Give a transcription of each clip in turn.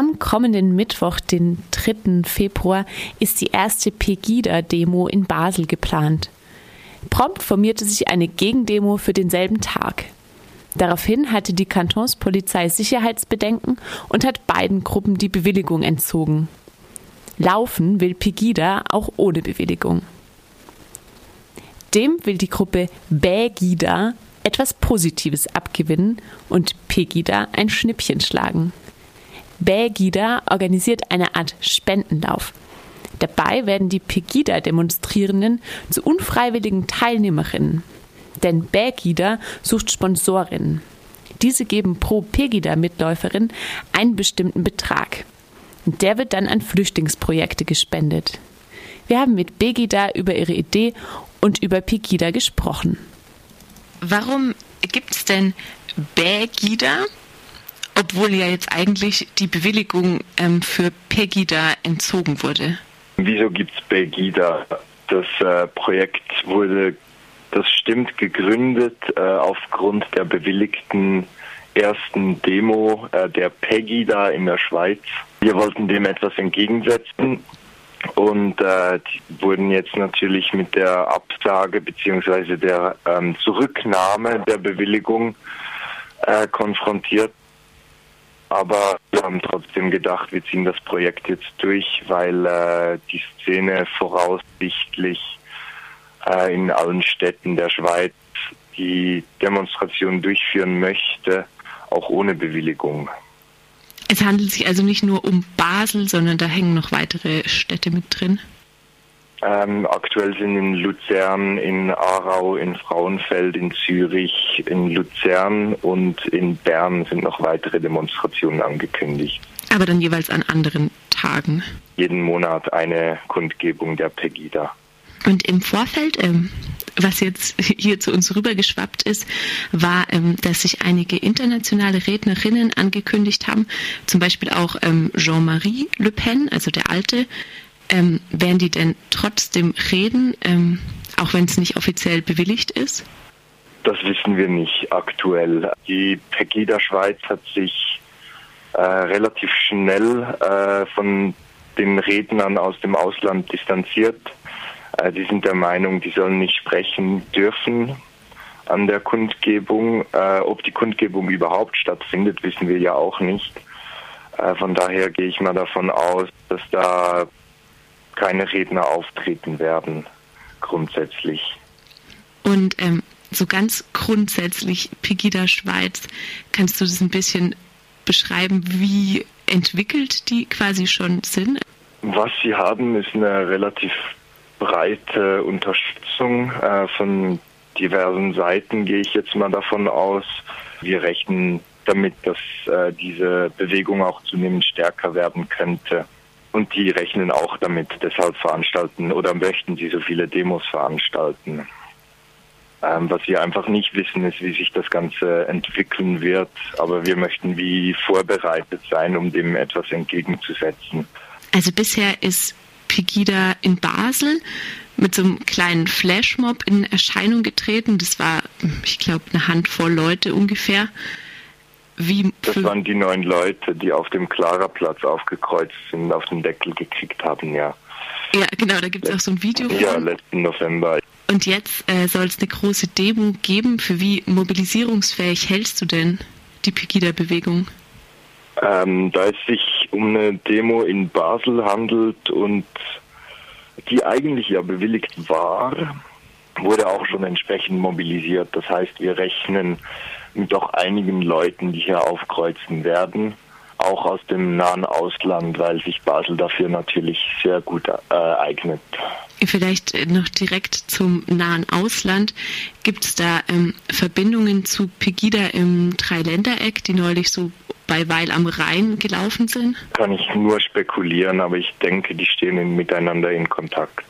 Am kommenden Mittwoch, den 3. Februar, ist die erste Pegida-Demo in Basel geplant. Prompt formierte sich eine Gegendemo für denselben Tag. Daraufhin hatte die Kantonspolizei Sicherheitsbedenken und hat beiden Gruppen die Bewilligung entzogen. Laufen will Pegida auch ohne Bewilligung. Dem will die Gruppe Bägida etwas Positives abgewinnen und Pegida ein Schnippchen schlagen. Bägida organisiert eine Art Spendenlauf. Dabei werden die Pegida-Demonstrierenden zu unfreiwilligen Teilnehmerinnen. Denn Bägida sucht Sponsorinnen. Diese geben pro Pegida-Mitläuferin einen bestimmten Betrag. Der wird dann an Flüchtlingsprojekte gespendet. Wir haben mit Begida über ihre Idee und über Pegida gesprochen. Warum gibt es denn Begida, obwohl ja jetzt eigentlich die Bewilligung ähm, für Pegida entzogen wurde? Wieso gibt es Begida? Das äh, Projekt wurde, das stimmt, gegründet äh, aufgrund der bewilligten ersten Demo äh, der Pegida in der Schweiz. Wir wollten dem etwas entgegensetzen und äh, wurden jetzt natürlich mit der Absage beziehungsweise der ähm, Zurücknahme der Bewilligung äh, konfrontiert. Aber wir haben trotzdem gedacht, wir ziehen das Projekt jetzt durch, weil äh, die Szene voraussichtlich äh, in allen Städten der Schweiz die Demonstration durchführen möchte, auch ohne Bewilligung. Es handelt sich also nicht nur um Basel, sondern da hängen noch weitere Städte mit drin. Ähm, aktuell sind in Luzern, in Aarau, in Frauenfeld, in Zürich, in Luzern und in Bern sind noch weitere Demonstrationen angekündigt. Aber dann jeweils an anderen Tagen. Jeden Monat eine Kundgebung der Pegida. Und im Vorfeld, ähm, was jetzt hier zu uns rübergeschwappt ist, war, ähm, dass sich einige internationale Rednerinnen angekündigt haben, zum Beispiel auch ähm, Jean-Marie Le Pen, also der Alte. Ähm, werden die denn trotzdem reden, ähm, auch wenn es nicht offiziell bewilligt ist? Das wissen wir nicht aktuell. Die Pegida Schweiz hat sich äh, relativ schnell äh, von den Rednern aus dem Ausland distanziert äh, die sind der Meinung, die sollen nicht sprechen dürfen an der Kundgebung. Äh, ob die Kundgebung überhaupt stattfindet, wissen wir ja auch nicht. Äh, von daher gehe ich mal davon aus, dass da keine Redner auftreten werden, grundsätzlich. Und ähm, so ganz grundsätzlich, Pegida Schweiz, kannst du das ein bisschen beschreiben, wie entwickelt die quasi schon sind? Was sie haben, ist eine relativ breite Unterstützung äh, von diversen Seiten, gehe ich jetzt mal davon aus. Wir rechnen damit, dass äh, diese Bewegung auch zunehmend stärker werden könnte. Und die rechnen auch damit, deshalb veranstalten oder möchten sie so viele Demos veranstalten. Ähm, was wir einfach nicht wissen, ist, wie sich das Ganze entwickeln wird. Aber wir möchten wie vorbereitet sein, um dem etwas entgegenzusetzen. Also bisher ist Pegida in Basel mit so einem kleinen Flashmob in Erscheinung getreten. Das war, ich glaube, eine Handvoll Leute ungefähr. Wie das waren die neun Leute, die auf dem Klaraplatz aufgekreuzt sind, auf den Deckel gekriegt haben, ja. Ja, genau, da gibt es auch so ein Video von. Ja, letzten November. Und jetzt äh, soll es eine große Demo geben. Für wie mobilisierungsfähig hältst du denn die Pegida-Bewegung? Ähm, da es sich um eine Demo in Basel handelt und die eigentlich ja bewilligt war, wurde auch schon entsprechend mobilisiert. Das heißt, wir rechnen mit doch einigen Leuten, die hier aufkreuzen werden, auch aus dem nahen Ausland, weil sich Basel dafür natürlich sehr gut äh, eignet. Vielleicht noch direkt zum nahen Ausland. Gibt es da ähm, Verbindungen zu Pegida im Dreiländereck, die neulich so bei Weil am Rhein gelaufen sind? Kann ich nur spekulieren, aber ich denke, die stehen miteinander in Kontakt.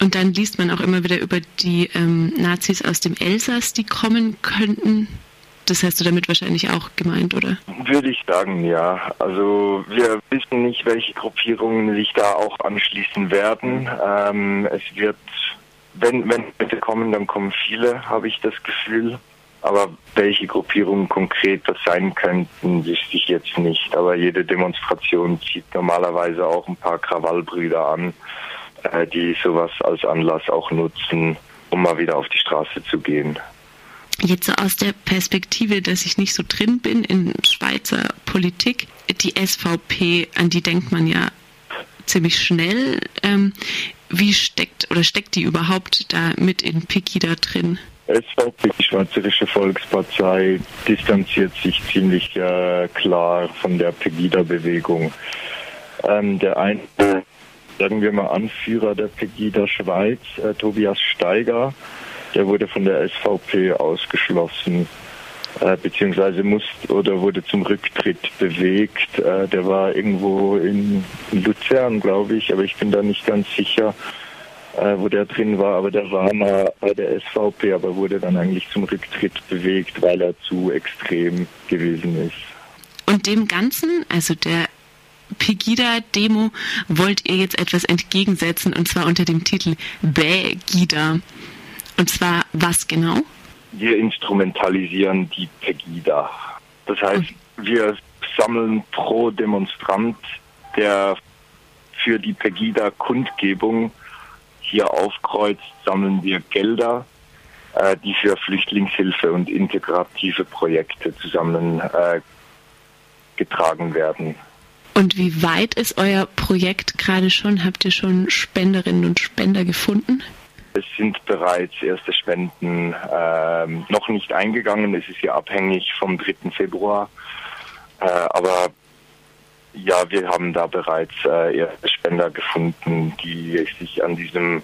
Und dann liest man auch immer wieder über die ähm, Nazis aus dem Elsass, die kommen könnten. Das hast du damit wahrscheinlich auch gemeint, oder? Würde ich sagen, ja. Also wir wissen nicht, welche Gruppierungen sich da auch anschließen werden. Ähm, es wird, wenn, wenn Leute kommen, dann kommen viele, habe ich das Gefühl. Aber welche Gruppierungen konkret das sein könnten, wüsste ich jetzt nicht. Aber jede Demonstration zieht normalerweise auch ein paar Krawallbrüder an, äh, die sowas als Anlass auch nutzen, um mal wieder auf die Straße zu gehen. Jetzt so aus der Perspektive, dass ich nicht so drin bin in Schweizer Politik, die SVP, an die denkt man ja ziemlich schnell. Ähm, wie steckt oder steckt die überhaupt da mit in Pegida drin? SVP, die Schweizerische Volkspartei, distanziert sich ziemlich äh, klar von der Pegida-Bewegung. Ähm, der eine, sagen wir mal, Anführer der Pegida Schweiz, äh, Tobias Steiger, der wurde von der SVP ausgeschlossen, äh, beziehungsweise musste oder wurde zum Rücktritt bewegt. Äh, der war irgendwo in Luzern, glaube ich, aber ich bin da nicht ganz sicher äh, wo der drin war, aber der war mal bei der SVP, aber wurde dann eigentlich zum Rücktritt bewegt, weil er zu extrem gewesen ist. Und dem Ganzen, also der Pegida-Demo, wollt ihr jetzt etwas entgegensetzen und zwar unter dem Titel Begida. Und zwar was genau? Wir instrumentalisieren die Pegida. Das heißt, okay. wir sammeln pro Demonstrant, der für die Pegida-Kundgebung hier aufkreuzt, sammeln wir Gelder, äh, die für Flüchtlingshilfe und integrative Projekte zusammengetragen äh, werden. Und wie weit ist euer Projekt gerade schon? Habt ihr schon Spenderinnen und Spender gefunden? Es sind bereits erste Spenden äh, noch nicht eingegangen. Es ist ja abhängig vom 3. Februar. Äh, aber ja, wir haben da bereits äh, erste Spender gefunden, die sich an diesem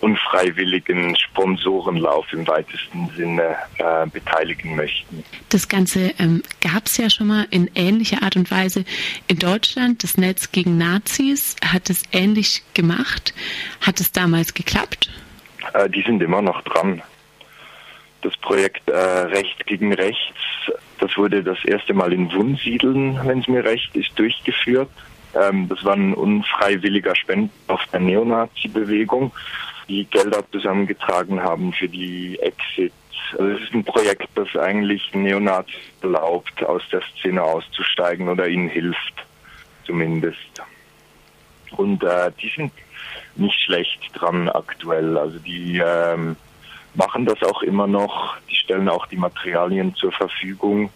unfreiwilligen Sponsorenlauf im weitesten Sinne äh, beteiligen möchten. Das Ganze ähm, gab es ja schon mal in ähnlicher Art und Weise in Deutschland. Das Netz gegen Nazis hat es ähnlich gemacht. Hat es damals geklappt? Äh, die sind immer noch dran. Das Projekt äh, Recht gegen Rechts das wurde das erste Mal in Wunsiedeln, wenn es mir recht ist, durchgeführt. Ähm, das war ein unfreiwilliger Spendenlauf der Neonazi-Bewegung, die Gelder zusammengetragen haben für die Exit. Also es ist ein Projekt, das eigentlich Neonazis erlaubt, aus der Szene auszusteigen oder ihnen hilft, zumindest. Und äh, die sind nicht schlecht dran aktuell. Also die ähm, machen das auch immer noch. Die stellen auch die Materialien zur Verfügung.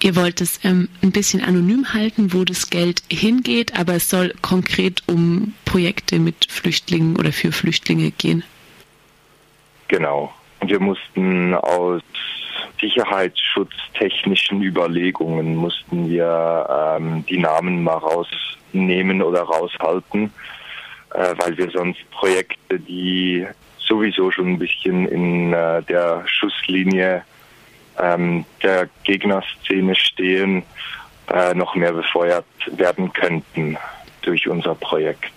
Ihr wollt es ähm, ein bisschen anonym halten, wo das Geld hingeht, aber es soll konkret um Projekte mit Flüchtlingen oder für Flüchtlinge gehen. Genau. Und wir mussten aus sicherheitsschutztechnischen Überlegungen mussten wir ähm, die Namen mal rausnehmen oder raushalten, äh, weil wir sonst Projekte, die sowieso schon ein bisschen in äh, der Schusslinie ähm, der Gegnerszene stehen, äh, noch mehr befeuert werden könnten durch unser Projekt.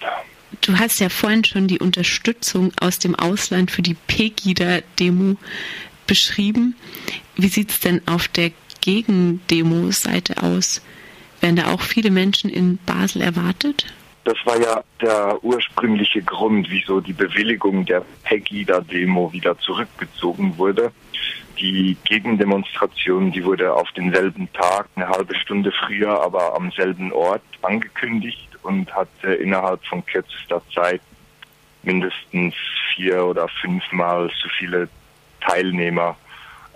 Du hast ja vorhin schon die Unterstützung aus dem Ausland für die Pegida-Demo beschrieben. Wie sieht es denn auf der Gegendemo-Seite aus? Werden da auch viele Menschen in Basel erwartet? Das war ja der ursprüngliche Grund, wieso die Bewilligung der Pegida-Demo wieder zurückgezogen wurde. Die Gegendemonstration, die wurde auf denselben Tag, eine halbe Stunde früher, aber am selben Ort angekündigt und hatte innerhalb von kürzester Zeit mindestens vier oder fünfmal so viele Teilnehmer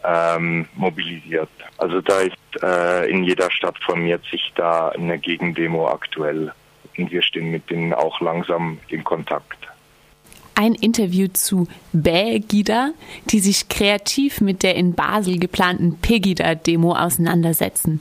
ähm, mobilisiert. Also da ist äh, in jeder Stadt formiert sich da eine Gegendemo aktuell und wir stehen mit denen auch langsam in Kontakt. Ein Interview zu Bägida, die sich kreativ mit der in Basel geplanten Pegida-Demo auseinandersetzen.